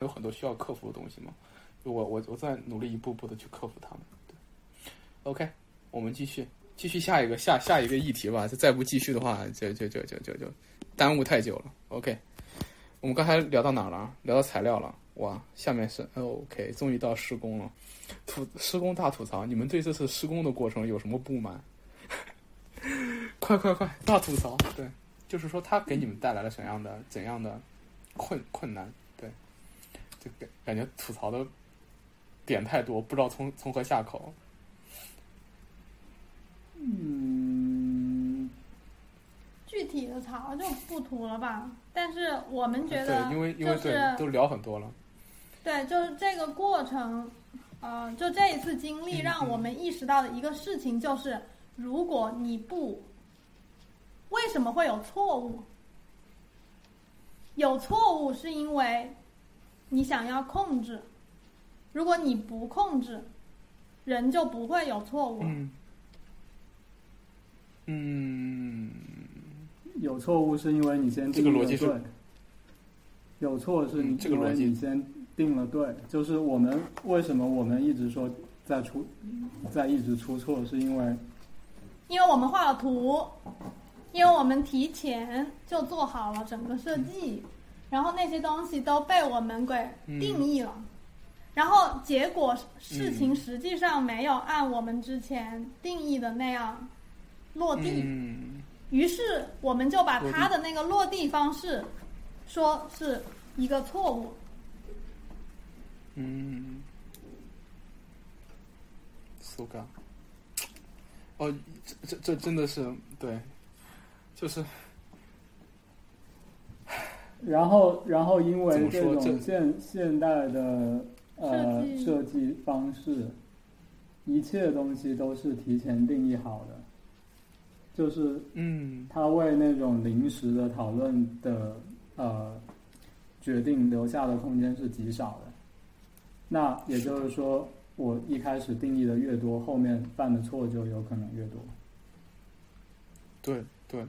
有很多需要克服的东西嘛。我我我在努力一步步的去克服它们。对，OK，我们继续继续下一个下下一个议题吧。这再不继续的话，就就就就就就耽误太久了。OK，我们刚才聊到哪了？聊到材料了。哇，下面是 OK，终于到施工了。吐施工大吐槽，你们对这次施工的过程有什么不满？快快快，大吐槽！对，就是说他给你们带来了怎样的怎样的困困难？对，就感感觉吐槽的点太多，不知道从从何下口。嗯，具体的槽就不吐了吧。但是我们觉对，得，因为因为对都聊很多了。对，就是这个过程，呃，就这一次经历嗯让我们意识到的一个事情就是，如果你不，为什么会有错误？有错误是因为你想要控制，如果你不控制，人就不会有错误。嗯。嗯，有错误是因为你先这定了个逻辑是。对，有错是你嗯这个因为逻辑。你先定了对，就是我们为什么我们一直说在出在一直出错，是因为因为我们画了图，因为我们提前就做好了整个设计，然后那些东西都被我们给定义了，然后结果事情实际上没有按我们之前定义的那样落地，嗯。于是我们就把他的那个落地方式说是一个错误。嗯，苏刚。哦，这这这真的是对，就是然后，然后因为这种现现代的呃设计。设计方式，一切东西都是提前定义好的，就是嗯。他为那种临时的讨论的呃决定留下的空间是极少的。那也就是说，我一开始定义的越多，后面犯的错就有可能越多。对对，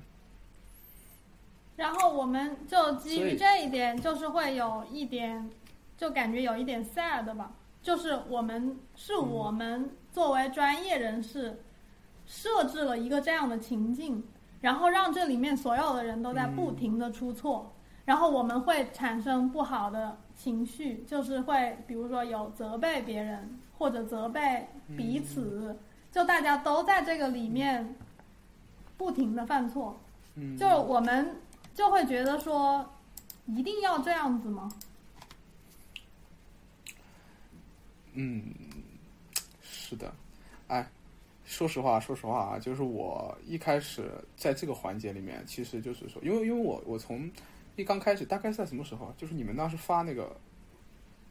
然后我们就基于这一点，就是会有一点，就感觉有一点 sad 吧。就是我们是嗯我们作为专业人士设置了一个这样的情境，然后让这里面所有的人都在不停的出错，然后我们会产生不好的情绪，就是会比如说有责备别人或者责备彼此，就大家都在这个里面不停的犯错。嗯，就我们就会觉得说，一定要这样子吗？嗯，是的，哎，说实话，说实话啊，就是我一开始在这个环节里面，其实就是说，因为因为我我从一刚开始，大概在什么时候？就是你们当时发那个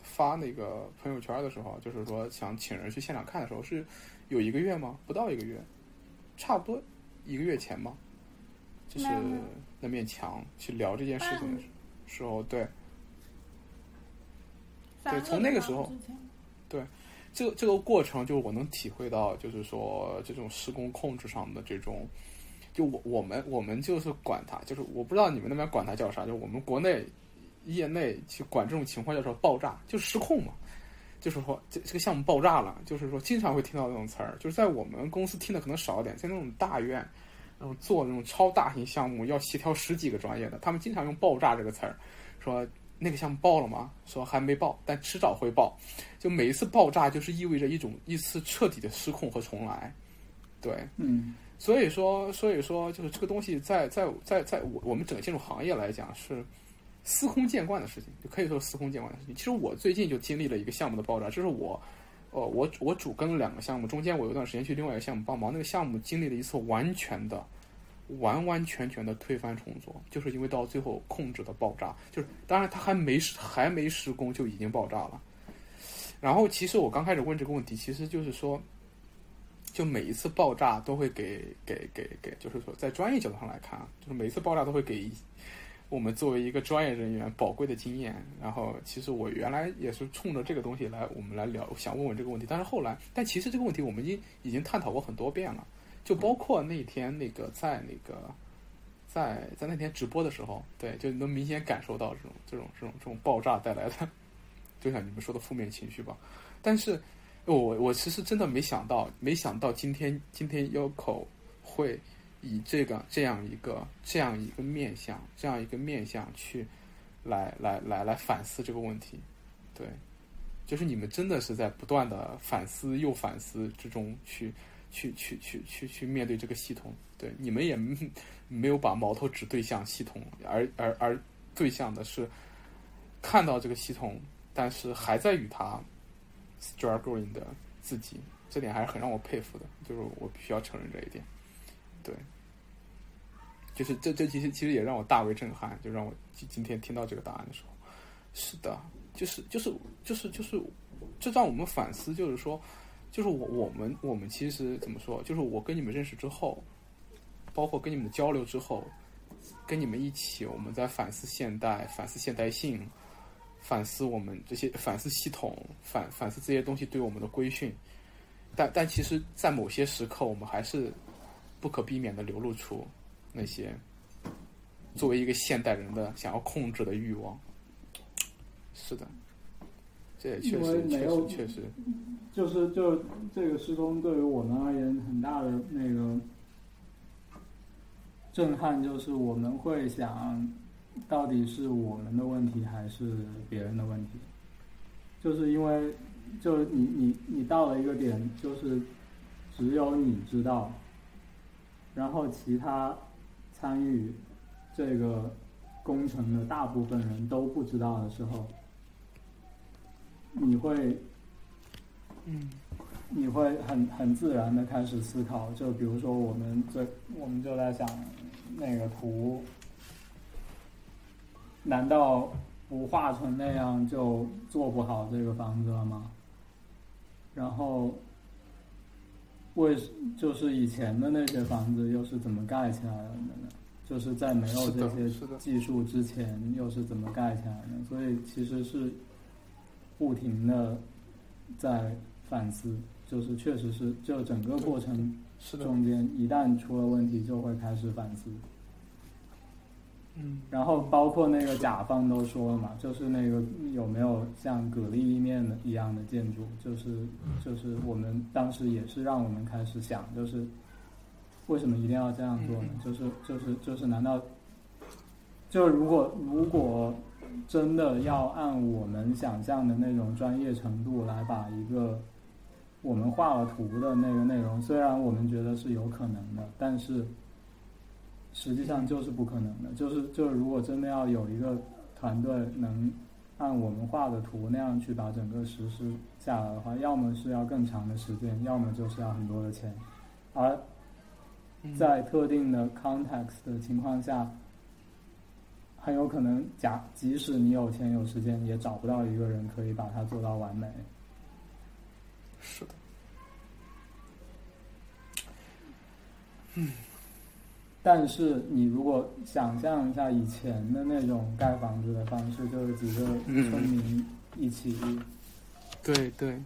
发那个朋友圈的时候，就是说想请人去现场看的时候，是有一个月吗？不到一个月，差不多一个月前吧。就是那面墙去聊这件事情的时时候，对，对从那个时候对这个这个过程，就是我能体会到，就是说这种施工控制上的这种，就我我们我们就是管它，就是我不知道你们那边管它叫啥，就我们国内业内去管这种情况叫做爆炸，就是失控嘛。就是说这这个项目爆炸了，就是说经常会听到这种词儿，就是在我们公司听的可能少一点，在那种大院，然后做那种超大型项目要协调十几个专业的，他们经常用“爆炸”这个词儿，说那个项目爆了吗？说还没爆，但迟早会爆。就每一次爆炸，就是意味着一种一次彻底的失控和重来。对，嗯所以说，所以说，就是这个东西在在在在我我们整个建筑行业来讲是司空见惯的事情，就可以说司空见惯的事情。其实我最近就经历了一个项目的爆炸，就是我，呃，我我主跟了两个项目，中间我有一段时间去另外一个项目帮忙，那个项目经历了一次完全的。完完全全的推翻重做，就是因为到最后控制的爆炸，就是当然它还没还没施工就已经爆炸了。然后其实我刚开始问这个问题，其实就是说，就每一次爆炸都会给给给给，就是说在专业角度上来看啊，就是每一次爆炸都会给我们作为一个专业人员宝贵的经验。然后其实我原来也是冲着这个东西来，我们来聊，想问问这个问题。但是后来，但其实这个问题我们已经已经探讨过很多遍了，就包括那天那个在那个。在在那天直播的时候，对，就能明显感受到这种这种这种这种爆炸带来的 就像你们说的负面情绪吧。但是，我我其实真的没想到，没想到今天今天 Yoko 会以这个这样一个这样一个面向，这样一个面向去来来来来反思这个问题。对，就是你们真的是在不断的反思又反思之中去去去去去去面对这个系统。对，你们也没有把矛头指对向系统，而而而对向的是看到这个系统，但是还在与它 struggling 的自己，这点还是很让我佩服的，就是我必须要承认这一点。对，就是这这其实其实也让我大为震撼，就让我今今天听到这个答案的时候，是的，就是就是就是就是，这让我们反思，就是说，就是我我们我们其实怎么说，就是我跟你们认识之后，包括跟你们的交流之后，跟你们一起，我们在反思现代，反思现代性。反思我们这些反思系统，反反思这些东西对我们的规训，但但其实，在某些时刻，我们还是不可避免的流露出那些作为一个现代人的想要控制的欲望。是的，这也确实确实确实，就是就这个施工对于我们而言很大的那个震撼，就是我们会想。到底是我们的问题还是别人的问题？就是因为，就你你你到了一个点，就是只有你知道，然后其他参与这个工程的大部分人都不知道的时候，你会，嗯，你会很很自然的开始思考。就比如说，我们这我们就在想那个图。难道不画成那样就做不好这个房子了吗？然后，为就是以前的那些房子又是怎么盖起来的呢？就是在没有这些技术之前又是怎么盖起来的？所以其实是不停的在反思，就是确实是就整个过程中间一旦出了问题就会开始反思。嗯，然后包括那个甲方都说了嘛，就是那个有没有像蛤蜊意面的一样的建筑，就是就是我们当时也是让我们开始想，就是为什么一定要这样做呢？就是就是就是难道就如果如果真的要按我们想象的那种专业程度来把一个我们画了图的那个内容，虽然我们觉得是有可能的，但是。实际上就是不可能的，就是就是如果真的要有一个团队能按我们画的图那样去把整个实施下来的话，要么是要更长的时间，要么就是要很多的钱，而在特定的 context 的情况下，很有可能假即使你有钱有时间，也找不到一个人可以把它做到完美。是的，嗯。但是你如果想象一下以前的那种盖房子的方式，就是几个村民一起，对对，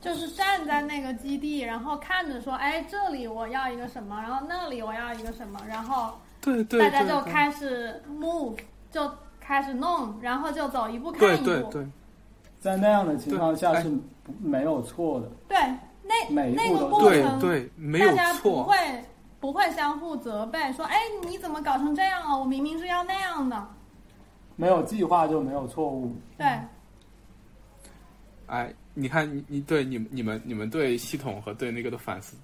就是站在那个基地，然后看着说，哎，这里我要一个什么，然后那里我要一个什么，然后对对，大家就开始 move，就开始弄，然后就走一步看一步。对对对，在那样的情况下是没有错的。对，那每那个过程，对没有错，不会。不会相互责备，说：“哎，你怎么搞成这样了？我明明是要那样的。”没有计划就没有错误。对。哎，你看，你你对你们你们你们对系统和对那个的反思，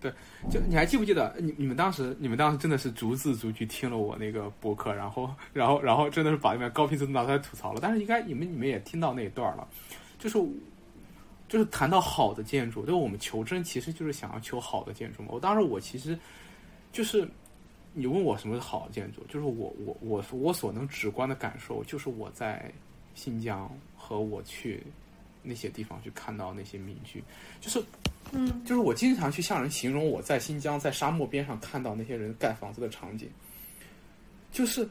对，就你还记不记得？你你们当时你们当时真的是逐字逐句听了我那个博客，然后然后然后真的是把那边高频词拿出来吐槽了。但是应该你们你们也听到那一段了，就是。就是谈到好的建筑，对我们求真其实就是想要求好的建筑嘛。我当时我其实就是你问我什么是好的建筑，就是我我我我所能直观的感受，就是我在新疆和我去那些地方去看到那些民居，就是嗯，就是我经常去向人形容我在新疆在沙漠边上看到那些人盖房子的场景，就是。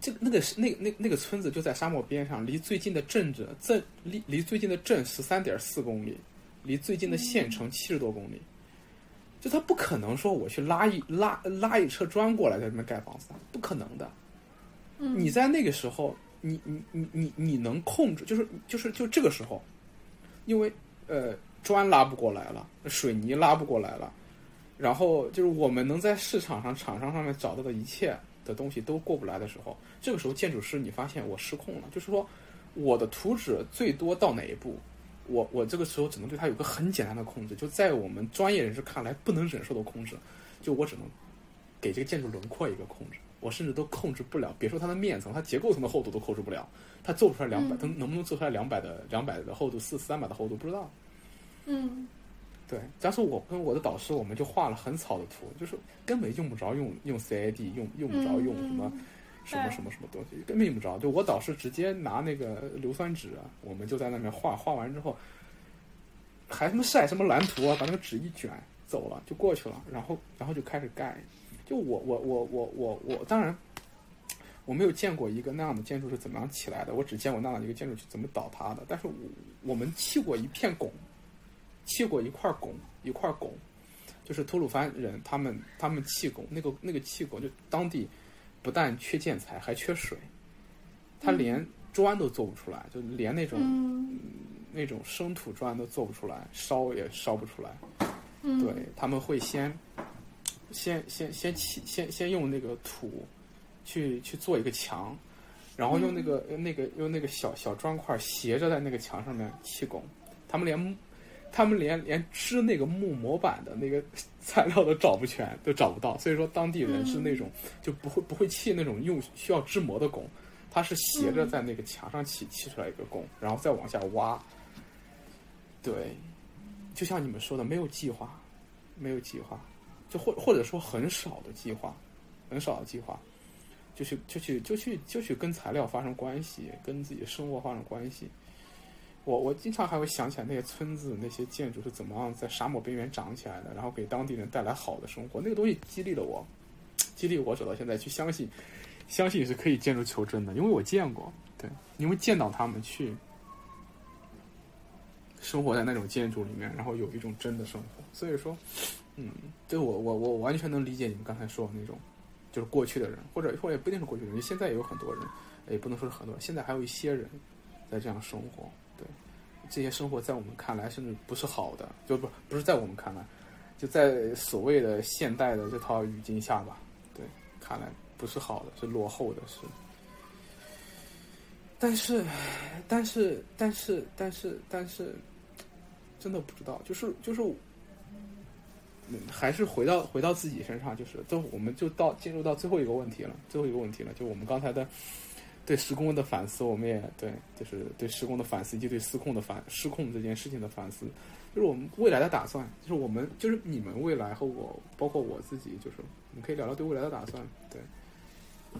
这那个是那那那个村子就在沙漠边上，离最近的镇子镇离离最近的镇十三点四公里，离最近的县城七十多公里。就他不可能说我去拉一拉拉一车砖过来在那边盖房子，不可能的。嗯，你在那个时候，你你你你你能控制，就是就是就这个时候，因为呃砖拉不过来了，水泥拉不过来了，然后就是我们能在市场上厂商上面找到的一切的东西都过不来的时候，这个时候建筑师你发现我失控了，就是说我的图纸最多到哪一步，我我这个时候只能对它有个很简单的控制，就在我们专业人士看来不能忍受的控制，就我只能给这个建筑轮廓一个控制。我甚至都控制不了，别说它的面层，它结构层的厚度都控制不了。它做不出来两百、它能不能做出来两百的两百的厚度，四三百的厚度不知道。嗯对，当时我跟我的导师，我们就画了很草的图，就是根本用不着用用 CAD，用用不着用什么、嗯什么什么什么东西，根本用不着。就我导师直接拿那个硫酸纸啊，我们就在那边画，画完之后还他妈晒什么蓝图啊，把那个纸一卷走了就过去了，然后然后就开始盖。就我我我我我我当然。我没有见过一个那样的建筑是怎么样起来的，我只见过那样的一个建筑是怎么倒塌的。但是我我们砌过一片拱，砌过一块拱，一块拱，就是吐鲁番人他们他们砌拱，那个那个砌拱就当地不但缺建材，还缺水，他连砖都做不出来，就连那种、嗯那种生土砖都做不出来，烧也烧不出来。嗯，对，他们会先先先先砌先先用那个土去去做一个墙，然后用那个、那个用那个小小砖块斜着在那个墙上面砌拱。他们连他们连连织那个木模板的那个材料都找不全，都找不到。所以说当地人是那种、就不会不会砌那种用需要织模的拱，他是斜着在那个墙上砌砌出来一个拱，然后再往下挖。对，就像你们说的，没有计划，没有计划，就或或者说很少的计划，很少的计划，就去就去就去就去跟材料发生关系，跟自己的生活发生关系。我我经常还会想起来那些村子那些建筑是怎么样在沙漠边缘长起来的，然后给当地人带来好的生活，那个东西激励了我，激励我走到现在去相信，相信是可以建筑求真的，因为我见过，对，因为见到他们去生活在那种建筑里面，然后有一种真的生活，所以说，嗯，对我我我完全能理解你们刚才说的那种，就是过去的人，或者或者也不一定是过去的人，现在也有很多人，也不能说是很多人，现在还有一些人在这样生活，这些生活在我们看来甚至不是好的，就不不是在我们看来，就在所谓的现代的这套语境下吧，对，看来不是好的，是落后的，是。但是，但是，但是，但是，但是，真的不知道，就是就是，还是回到回到自己身上，就是最后我们就到进入到最后一个问题了，最后一个问题了，就我们刚才的对施工的反思，我们也对，就是对施工的反思以及对失控的反失控这件事情的反思，就是我们未来的打算，就是我们就是你们未来和我，包括我自己，就是我们可以聊聊对未来的打算，对。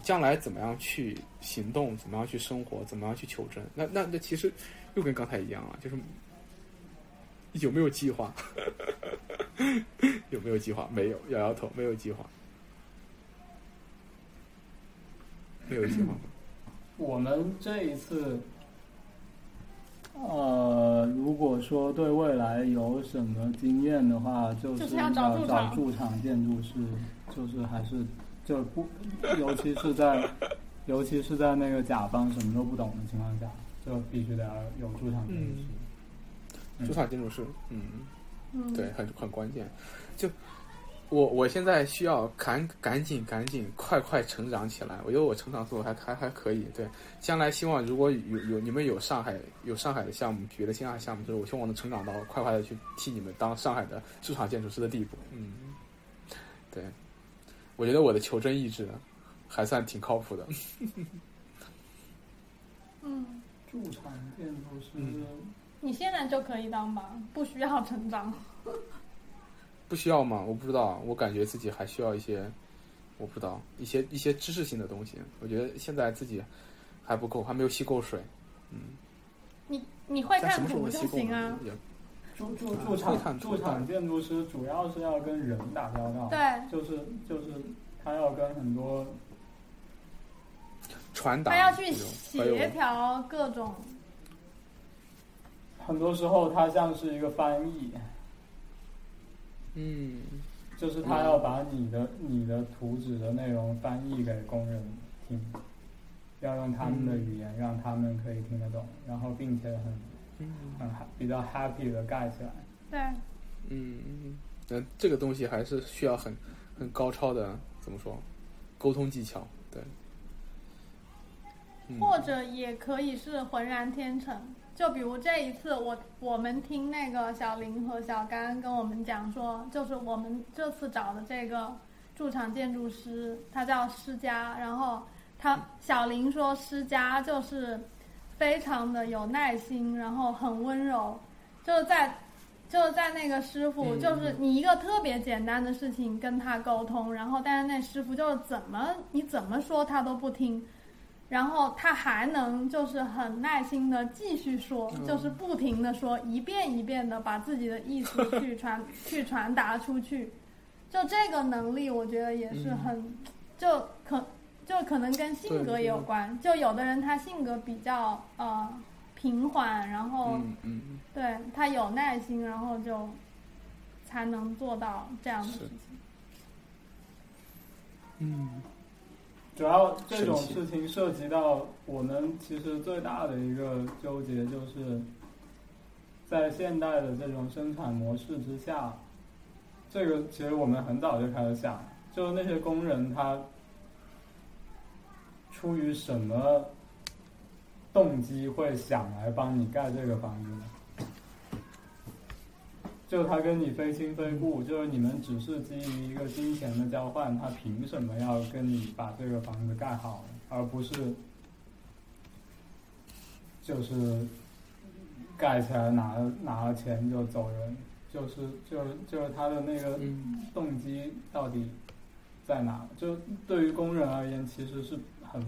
将来怎么样去行动，怎么样去生活，怎么样去求真？那那那其实又跟刚才一样啊，就是有没有计划？有没有计划？没有，摇摇头，没有计划，没有计划。我们这一次，呃，如果说对未来有什么经验的话，就是要找驻场。建筑师，就是还是就不，尤其是在尤其是在那个甲方什么都不懂的情况下，就必须得要有驻场建筑师。嗯。驻场建筑师，嗯，嗯，对，很很关键。就我我现在需要赶赶紧赶紧快快成长起来，我觉得我成长速度还还还可以。对，将来希望如果有有你们有上海有上海的项目，别的线下项目，就是我希望能成长到快快的去替你们当上海的驻场建筑师的地步。嗯，对，我觉得我的求真意志还算挺靠谱的。嗯，驻场建筑师，嗯你现在就可以当吧，不需要成长。不需要吗？我不知道，我感觉自己还需要一些，我不知道一些一些知识性的东西。我觉得现在自己还不够，还没有吸够水。嗯，你你会看图就行啊？驻驻啊驻场驻场建筑师主要是要跟人打交道，对，就是就是他要跟很多传达他要去协调各种，很多时候他像是一个翻译，嗯就是他要把你的你的图纸的内容翻译给工人听。要用他们的语言让他们可以听得懂，然后并且很嗯很比较 happy 的盖起来。对，嗯嗯，那这个东西还是需要很很高超的怎么说沟通技巧，对。嗯或者也可以是浑然天成。就比如这一次我我们听那个小林和小甘跟我们讲说，就是我们这次找的这个驻场建筑师，他叫施佳，然后他小林说施佳就是非常的有耐心，然后很温柔，就是在就是在那个师傅，嗯。就是你一个特别简单的事情跟他沟通，然后但是那师傅就是怎么你怎么说他都不听，然后他还能就是很耐心的继续说，嗯。就是不停的说，一遍一遍的把自己的意思去传 去传达出去，就这个能力，我觉得也是很，就可就可能跟性格也有关，就有的人他性格比较呃平缓，然后。对他有耐心，然后就才能做到这样的事情。嗯主要这种事情涉及到我们其实最大的一个纠结，就是在现代的这种生产模式之下，这个其实我们很早就开始想，就是那些工人他出于什么动机会想来帮你盖这个房子呢？就他跟你非亲非故，就是你们只是基于一个金钱的交换，他凭什么要跟你把这个房子盖好？而不是就是盖起来拿了拿了钱就走人，就是就是就是他的那个动机到底在哪？就对于工人而言，其实是很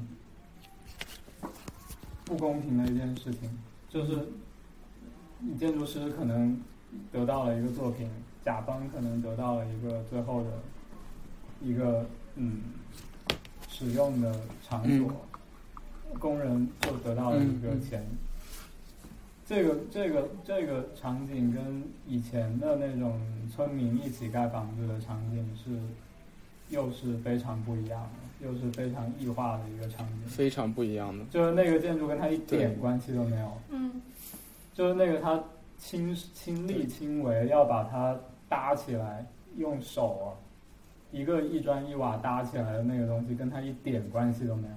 不公平的一件事情。就是你建筑师可能得到了一个作品，甲方可能得到了一个最后的一个嗯使用的场所，工人就得到了一个钱。这个这个这个场景跟以前的那种村民一起盖房子的场景是又是非常不一样的，又是非常异化的一个场景。非常不一样的。就是那个建筑跟他一点关系都没有，嗯就是那个他亲亲力亲为要把它搭起来，用手啊，一个一砖一瓦搭起来的那个东西，跟他一点关系都没有。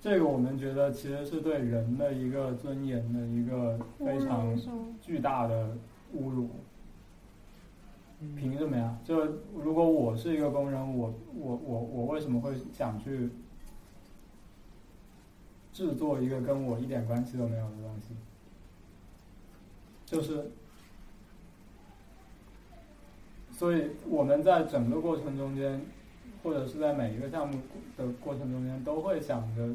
这个我们觉得其实是对人的一个尊严的一个非常巨大的侮辱。嗯凭什么呀？就如果我是一个工人，我我我我为什么会想去制作一个跟我一点关系都没有的东西？就是，所以我们在整个过程中间，或者是在每一个项目的过程中间，都会想着，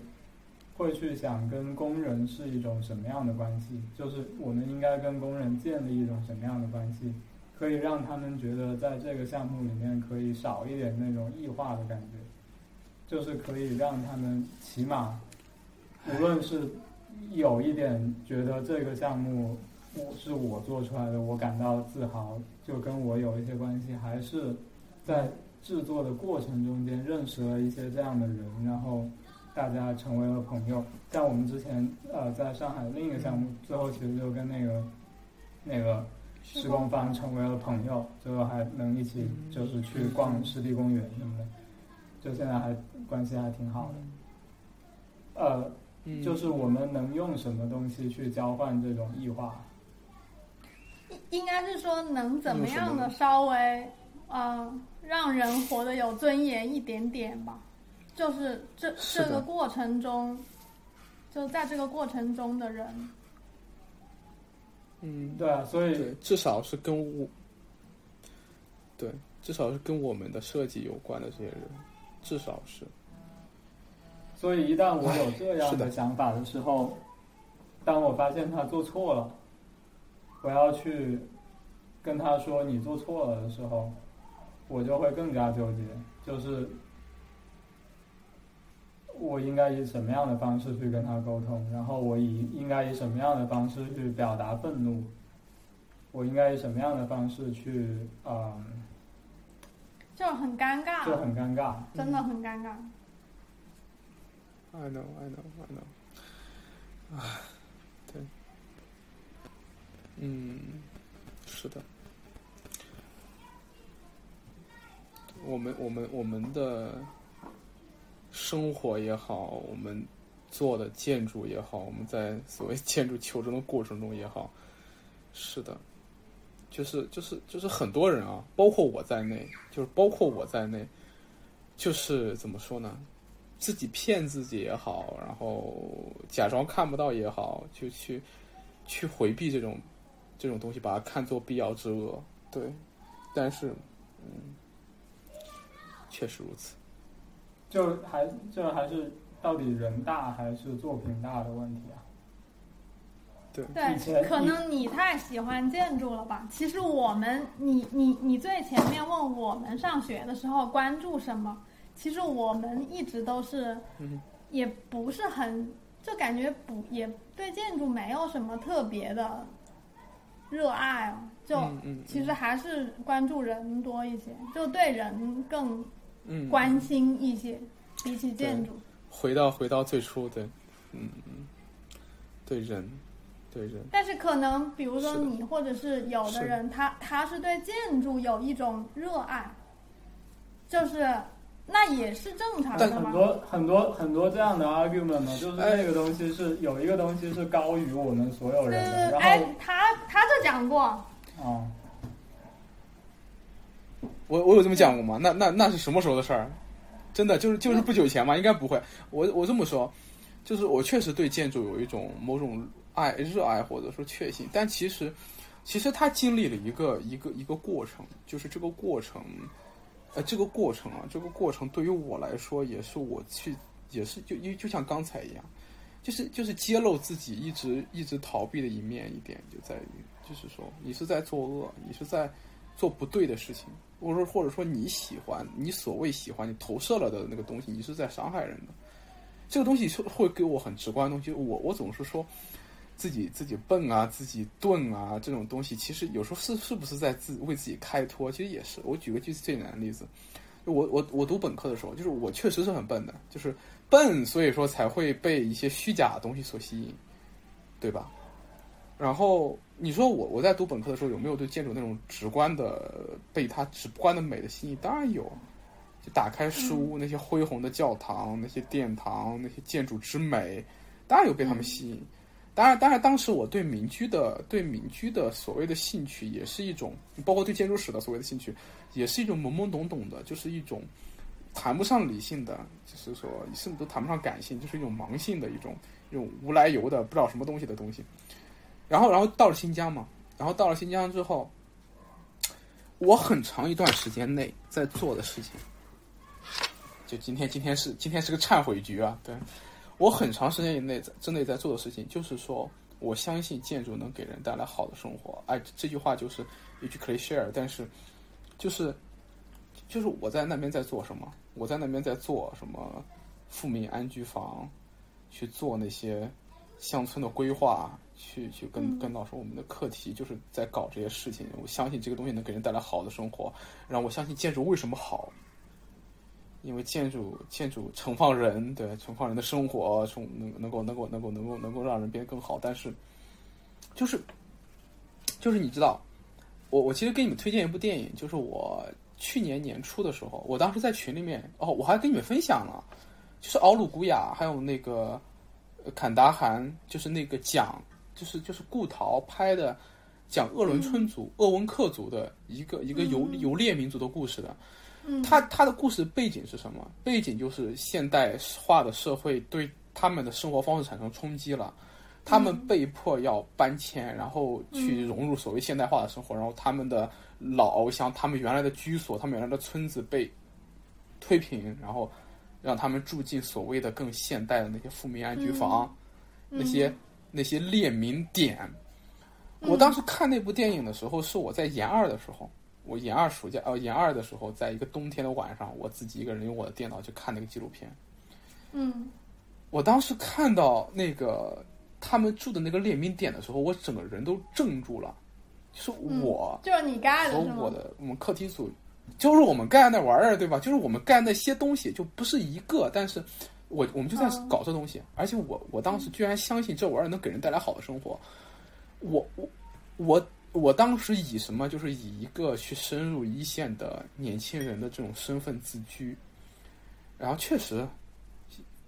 会去想跟工人是一种什么样的关系，就是我们应该跟工人建立一种什么样的关系。可以让他们觉得在这个项目里面可以少一点那种异化的感觉，就是可以让他们起码，无论是有一点觉得这个项目我是我做出来的，我感到自豪，就跟我有一些关系，还是在制作的过程中间认识了一些这样的人，然后大家成为了朋友。像我们之前呃在上海另一个项目，最后其实就跟那个那个。施工方成为了朋友，最后还能一起就是去逛湿地公园什么的，就现在还关系还挺好的。呃，嗯就是我们能用什么东西去交换这种异化？应应该是说能怎么样的稍微呃让人活得有尊严一点点吧，就是这是这个过程中，就在这个过程中的人，嗯，对啊，所以对，至少是跟我，对，至少是跟我们的设计有关的这些人，至少是，所以一旦我有这样的。想法的时候，当我发现他做错了，我要去跟他说你做错了的时候，我就会更加纠结，就是我应该以什么样的方式去跟他沟通，然后我以应该以什么样的方式去表达愤怒，我应该以什么样的方式去，嗯，就很尴尬，就很尴尬。真的很尴尬。I know, I know, I know。嗯，是的。我们我们我们的生活也好，我们做的建筑也好，我们在所谓建筑求真的过程中也好，是的，就是就是就是很多人啊，包括我在内，就是包括我在内，就是怎么说呢？自己骗自己也好，然后假装看不到也好，就去去回避这种这种东西，把它看作必要之恶。对，但是，嗯，确实如此。就还这还是到底人大还是作品大的问题啊？对，对，可能你太喜欢建筑了吧？其实我们，你你你最前面问我们上学的时候关注什么？其实我们一直都是嗯，也不是很，就感觉不也对建筑没有什么特别的热爱哦，就其实还是关注人多一些，就对人更嗯关心一些，比起建筑。回到回到最初对，嗯嗯，对人，对人，但是可能比如说你或者是有的人，他他是对建筑有一种热爱，就是那也是正常的嘛。很多很多很多这样的 argument 嘛，就是哎那个东西是有一个东西是高于我们所有人的，然哎后，他他这讲过，啊，我我有这么讲过吗？那那那是什么时候的事儿？真的就是就是不久前嘛？应该不会。我我这么说，就是我确实对建筑有一种某种爱、热爱或者说确信，但其实其实他经历了一个一个一个过程，就是这个过程，呃，这个过程啊，这个过程对于我来说也是我去也是就就就像刚才一样，就是就是揭露自己一直一直逃避的一面一点，就在于就是说你是在作恶，你是在做不对的事情。或者说，或者说你喜欢，你所谓喜欢，你投射了的那个东西，你是在伤害人的。这个东西是会给我很直观的东西。我我总是说自己自己笨啊，自己钝啊，这种东西其实有时候是是不是在自为自己开脱？其实也是。我举个最最简单的例子，就我我我读本科的时候，就是我确实是很笨的，就是笨，所以说才会被一些虚假的东西所吸引，对吧？然后你说我我在读本科的时候有没有对建筑那种直观的被它直观的美的吸引？当然有，就打开书，那些恢宏的教堂、那些殿堂、那些建筑之美，当然有被他们吸引。当然，当然，当时我对民居的对民居的所谓的兴趣，也是一种，包括对建筑史的所谓的兴趣，也是一种懵懵懂懂的，就是一种谈不上理性的，就是说甚至都谈不上感性，就是一种盲性的一种一种无来由的不知道什么东西的东西。然后，然后到了新疆嘛，然后到了新疆之后，我很长一段时间内在做的事情，就今天，今天是今天是个忏悔局啊！对我很长时间以内在之内在做的事情，就是说我相信建筑能给人带来好的生活。哎，这句话就是一句 cliche，但是就是就是我在那边在做什么？我在那边在做什么？富民安居房，去做那些乡村的规划。去去跟嗯跟老师，我们的课题就是在搞这些事情。我相信这个东西能给人带来好的生活，然后我相信建筑为什么好，因为建筑建筑盛放人，对盛放人的生活，从能能够能够能够能够能够让人变得更好。但是，就是就是你知道，我我其实给你们推荐一部电影，就是我去年年初的时候，我当时在群里面哦，我还跟你们分享了，就是奥鲁古雅还有那个呃坎达汗，就是那个讲。就是就是顾陶拍的，讲鄂伦春族、鄂温克族的一个一个游游猎民族的故事的。嗯，他他的故事背景是什么？背景就是现代化的社会对他们的生活方式产生冲击了，他们被迫要搬迁，然后去融入所谓现代化的生活，然后他们的老翱翔，他们原来的居所，他们原来的村子被推平，然后让他们住进所谓的更现代的那些富民安居房，那些。那些列民点，我当时看那部电影的时候，是我在研二的时候，我研二暑假呃研二的时候，在一个冬天的晚上，我自己一个人用我的电脑去看那个纪录片。嗯，我当时看到那个他们住的那个列民点的时候，我整个人都怔住了。就是我，就是你干的和？我的我们课题组，就是我们干那玩意儿，对吧？就是我们干那些东西，就不是一个，但是我我们就在嗯搞这东西，而且我我当时居然相信这玩意儿能给人带来好的生活，我我我我我当时以什么就是以一个去深入一线的年轻人的这种身份自居，然后确实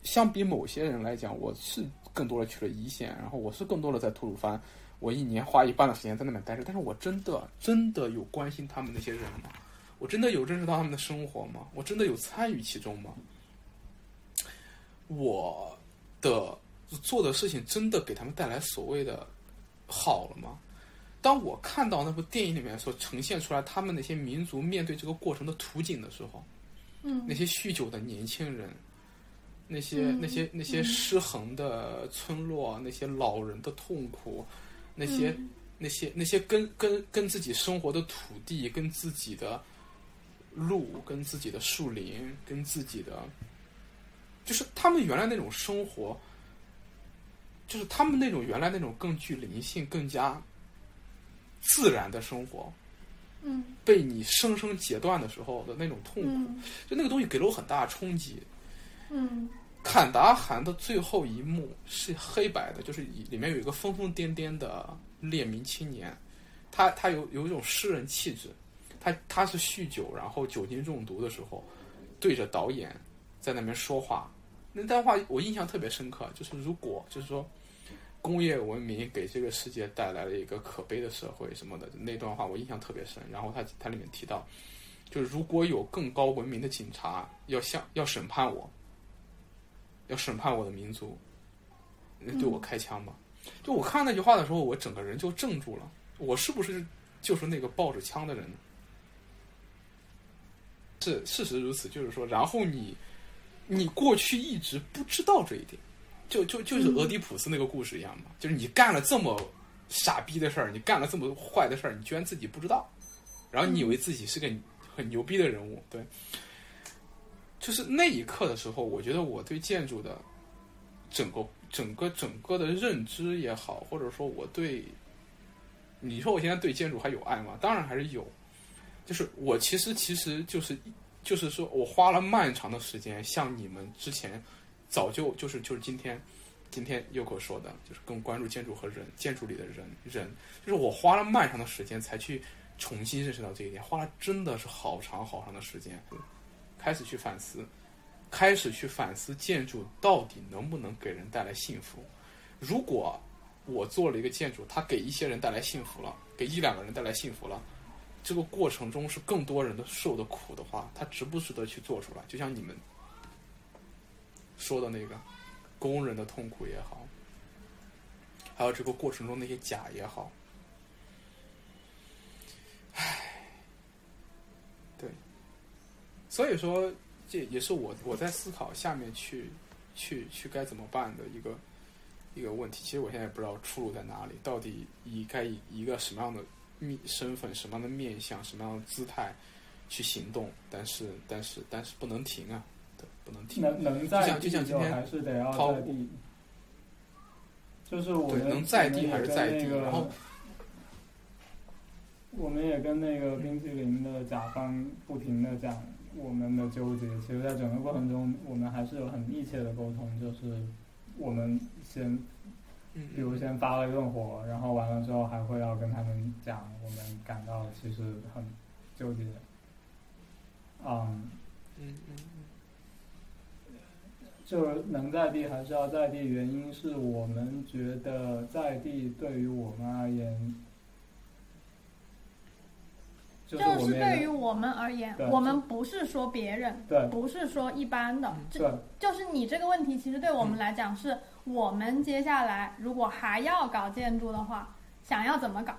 相比某些人来讲，我是更多的去了一线，然后我是更多的在吐鲁番，我一年花一半的时间在那边待着，但是我真的真的有关心他们那些人吗？我真的有认识到他们的生活吗？我真的有参与其中吗？我的做的事情真的给他们带来所谓的好了吗？当我看到那部电影里面所呈现出来他们那些民族面对这个过程的图景的时候，嗯。那些酗酒的年轻人，那些、嗯那些那些失衡的村落，那些老人的痛苦，那些、嗯。那些那些跟跟跟自己生活的土地、跟自己的路、跟自己的树林、跟自己的，就是他们原来那种生活，就是他们那种原来那种更具灵性、更加自然的生活，嗯。被你生生截断的时候的那种痛苦，嗯。就那个东西给了我很大的冲击。嗯。坎达汗的最后一幕是黑白的，就是里里面有一个疯疯癫癫的列民青年，他他有有一种诗人气质，他他是酗酒，然后酒精中毒的时候，对着导演在那边说话，那段话我印象特别深刻，就是如果就是说工业文明给这个世界带来了一个可悲的社会什么的，那段话我印象特别深。然后他他里面提到，就是如果有更高文明的警察要向要审判我，要审判我的民族，那对我开枪吧。就我看那句话的时候，我整个人就怔住了。我是不是就是那个抱着枪的人？是事实如此，就是说，然后你你过去一直不知道这一点，就就就是俄狄浦斯那个故事一样嘛，就是你干了这么傻逼的事儿，你干了这么坏的事儿，你居然自己不知道，然后你以为自己是个很牛逼的人物，对，就是那一刻的时候，我觉得我对建筑的整个整个整个的认知也好，或者说我对你说我现在对建筑还有爱吗？当然还是有，就是我其实其实就是就是说我花了漫长的时间，像你们之前早就就是就是今天今天优口说的，就是更关注建筑和人，建筑里的人人，就是我花了漫长的时间才去重新认识到这一点，花了真的是好长好长的时间，开始去反思，开始去反思建筑到底能不能给人带来幸福。如果我做了一个建筑，它给一些人带来幸福了，给一两个人带来幸福了，这个过程中是更多人的受的苦的话，它值不值得去做出来？就像你们说的那个工人的痛苦也好，还有这个过程中那些假也好，唉，对，所以说这也是我我在思考下面去去去该怎么办的一个一个问题。其实我现在也不知道出路在哪里，到底以该以一个什么样的面身份、什么样的面相、什么样的姿态去行动，但是但是但是不能停啊，不能停。能能在就还是得要在地，就是我们能在地还是在那个然后我们也跟那个冰淇淋的甲方不停的讲我们的纠结，其实，在整个过程中，我们还是有很密切的沟通，就是我们先嗯，比如先发了一顿火，然后完了之后还会要跟他们讲，我们感到其实很纠结。嗯，嗯嗯就是能在地还是要在地，原因是我们觉得在地对于我们而言，就就是对于我们而言，我们不是说别人，对不是说一般的，这对就是你这个问题，其实对我嗯们来讲，是我们接下来如果还要搞建筑的话，想要怎么搞？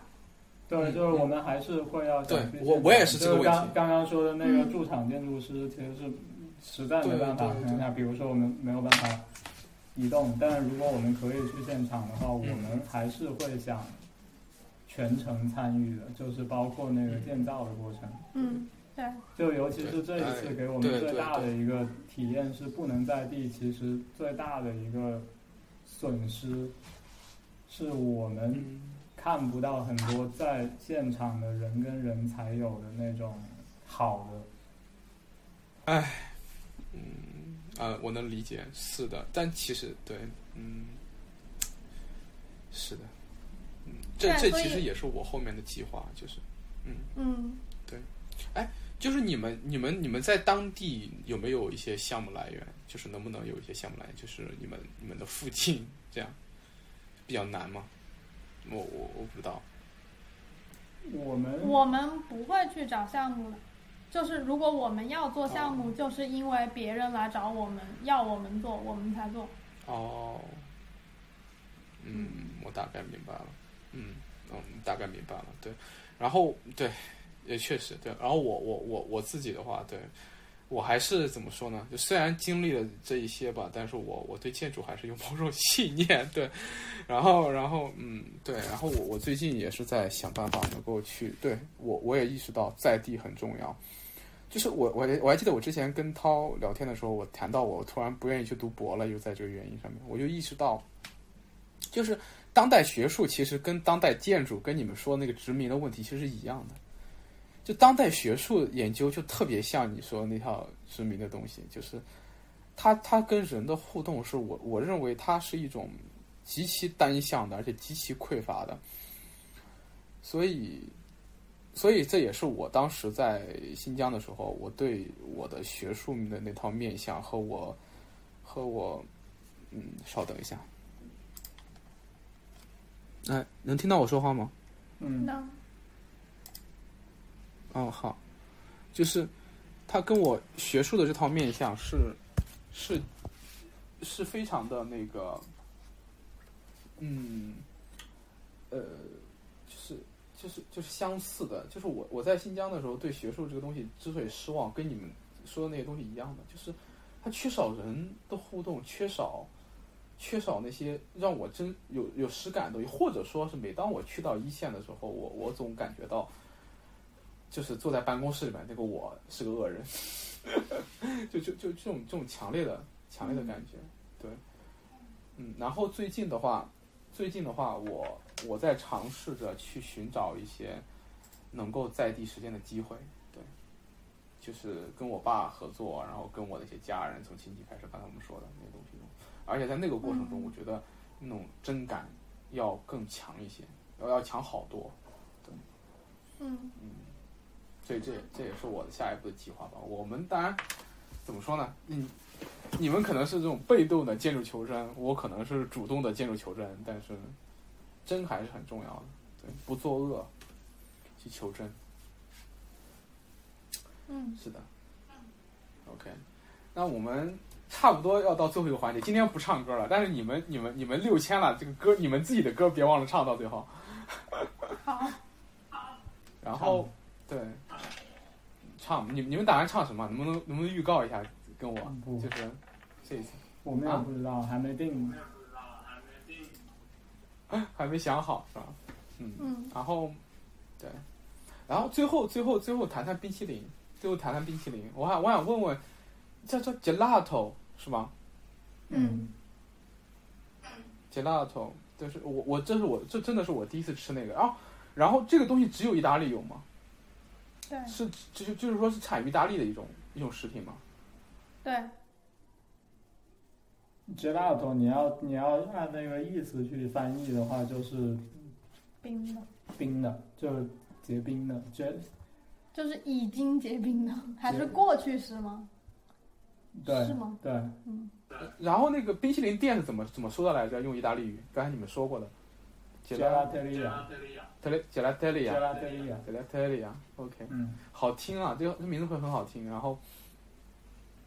对，嗯就是我们还是会要对想去我我也是这个问题。刚刚刚说的那个嗯。驻场建筑师，其实是实在没办法对对对。情况下，比如说我们没有办法移动，但是如果我们可以去现场的话，我嗯。们还是会想全程参与的，就是包括那个建造的过程。嗯，对，就尤其是这一次给我们最大的一个体验是不能在地，其实最大的一个损失是我们嗯。看不到很多在现场的人跟人才有的那种好的。嗯，啊，我能理解，是的，但其实对，嗯，是的，嗯，这这其实也是我后面的计划，就是，嗯，嗯，对，哎就是你们你们你们在当地有没有一些项目来源？就是能不能有一些项目来源？就是你们你们的附近这样比较难吗？我我我不知道，我们我们不会去找项目的，就是如果我们要做项目，就是因为别人来找我们要我们做，我们才做。哦，嗯，我大概明白了，嗯，嗯，大概明白了，对，然后对，也确实对，然后我我我我自己的话，对我还是怎么说呢？就虽然经历了这一些吧，但是我我对建筑还是有某种 信念，对，然后然后嗯，对，然后我我最近也是在想办法能够去，对我我也意识到在地很重要。就是我，我我还记得我之前跟涛聊天的时候，我谈到我突然不愿意去读博了，就在这个原因上面，我就意识到，就是当代学术其实跟当代建筑跟你们说那个殖民的问题其实是一样的。就当代学术研究就特别像你说那套殖民的东西，就是它它跟人的互动是我我认为它是一种极其单向的，而且极其匮乏的，所以。所以这也是我当时在新疆的时候，我对我的学术的那套面相和我和我，嗯，稍等一下，哎，能听到我说话吗？嗯那哦，好，就是他跟我学术的这套面向是是是非常的那个，嗯，呃，就是就是就是相似的，就是我我在新疆的时候对学术这个东西之所以失望，跟你们说的那些东西一样的，就是它缺少人的互动，缺少缺少那些让我真有有实感的东西，或者说是每当我去到一线的时候，我我总感觉到。就是坐在办公室里面那个我是个恶人，就就就这种这种强烈的强烈的感觉，对，嗯，然后最近的话，最近的话，我我在尝试着去寻找一些能够在地实践的机会，对，就是跟我爸合作，然后跟我的一些家人，从亲戚开始，刚才我们说的那些东西中，而且在那个过程中，嗯。我觉得那种真感要更强一些，要要强好多，对，嗯。嗯所以这这也是我的下一步的计划吧。我们当然怎么说呢？你你们可能是这种被动的建筑求真，我可能是主动的建筑求真，但是真还是很重要的。对，不作恶，去求真。嗯，是的。OK，那我们差不多要到最后一个环节，今天不唱歌了，但是你们你们你们六千了，这个歌你们自己的歌别忘了唱到最后。好，然后对，唱你你们打算唱什么？能不能能不能预告一下跟我？就是这一次我们也不知道，还没定。还没想好是吧？嗯，嗯然后对，然后最后最后最后谈谈冰淇淋，最后谈谈冰淇淋。我想我想问问，叫叫 gelato 是吗嗯？gelato 就是我我这是我这真的是我第一次吃那个，然后然后这个东西只有意大利有吗？对是就就是说是产于意大利的一种一种食品吗？对，gelato，你要你要按那个意思去翻译的话，就是冰的，冰的，就是结冰的。结就是已经结冰的，还是过去式吗？对是吗？对，然后那个冰淇淋店是怎么怎么说的来着？用意大利语，刚才你们说过的 gelateria gelateria gelateria gelateria，gelateria OK。嗯，好听啊，这个这名字会很好听。然后，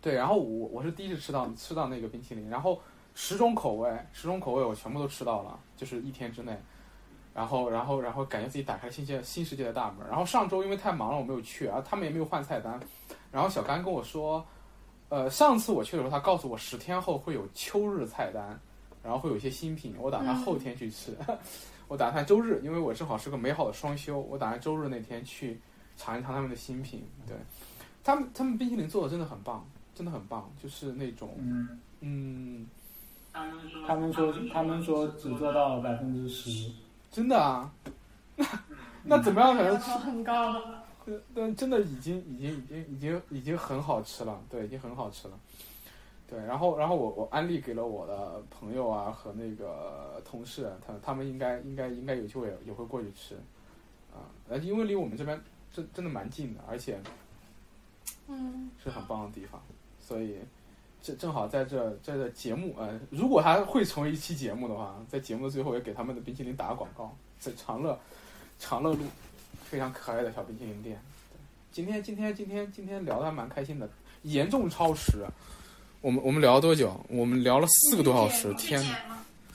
对，然后我我是第一次吃到吃到那个冰淇淋，然后十种口味，十种口味我全部都吃到了，就是一天之内。然后，然后，然后感觉自己打开新界新世界的大门。然后上周因为太忙了，我没有去，啊，他们也没有换菜单。然后小甘跟我说，呃，上次我去的时候，他告诉我十天后会有秋日菜单，然后会有一些新品，我打算后天去吃。我打算周日，因为我正好是个美好的双休，我打算周日那天去尝一尝他们的新品。对，他们他们冰淇淋做的真的很棒，真的很棒，就是那种嗯，嗯，他们说他们说只做到了百分之十，真的啊，那那怎么样才能要求 很高的。但真的已经已经已经已经已经很好吃了，对，已经很好吃了。对，然后然后我我安利给了我的朋友啊和那个同事，他他们应该应该应该有机会也也会过去吃，啊，呃，因为离我们这边真真的蛮近的，而且嗯，是很棒的地方，所以正正好在这在这节目，呃，如果它会成为一期节目的话，在节目的最后也给他们的冰淇淋打个广告，在长乐长乐路非常可爱的小冰淇淋店。今天今天今天今天聊的还蛮开心的，严重超时。我们我们聊了多久？我们聊了四个多小时，天哪！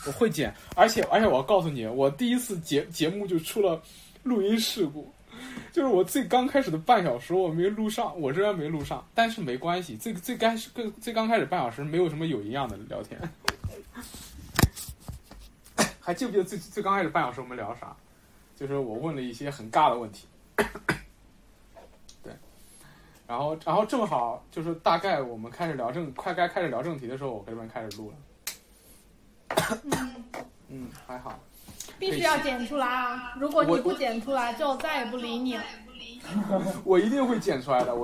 我会剪，而且而且我要告诉你，我第一次节节目就出了录音事故，就是我最刚开始的半小时我没录上，我这边没录上，但是没关系，最最开始最最刚开始半小时没有什么有营养的聊天。还记不记得最最刚开始半小时我们聊啥？就是我问了一些很尬的问题。对，然后然后正好就是大概我们开始聊正快该开始聊正题的时候，我这边开始录了。嗯，嗯，还好。必须要剪出来啊！如果你不剪出来，就再也不理你了。我一定会剪出来的。我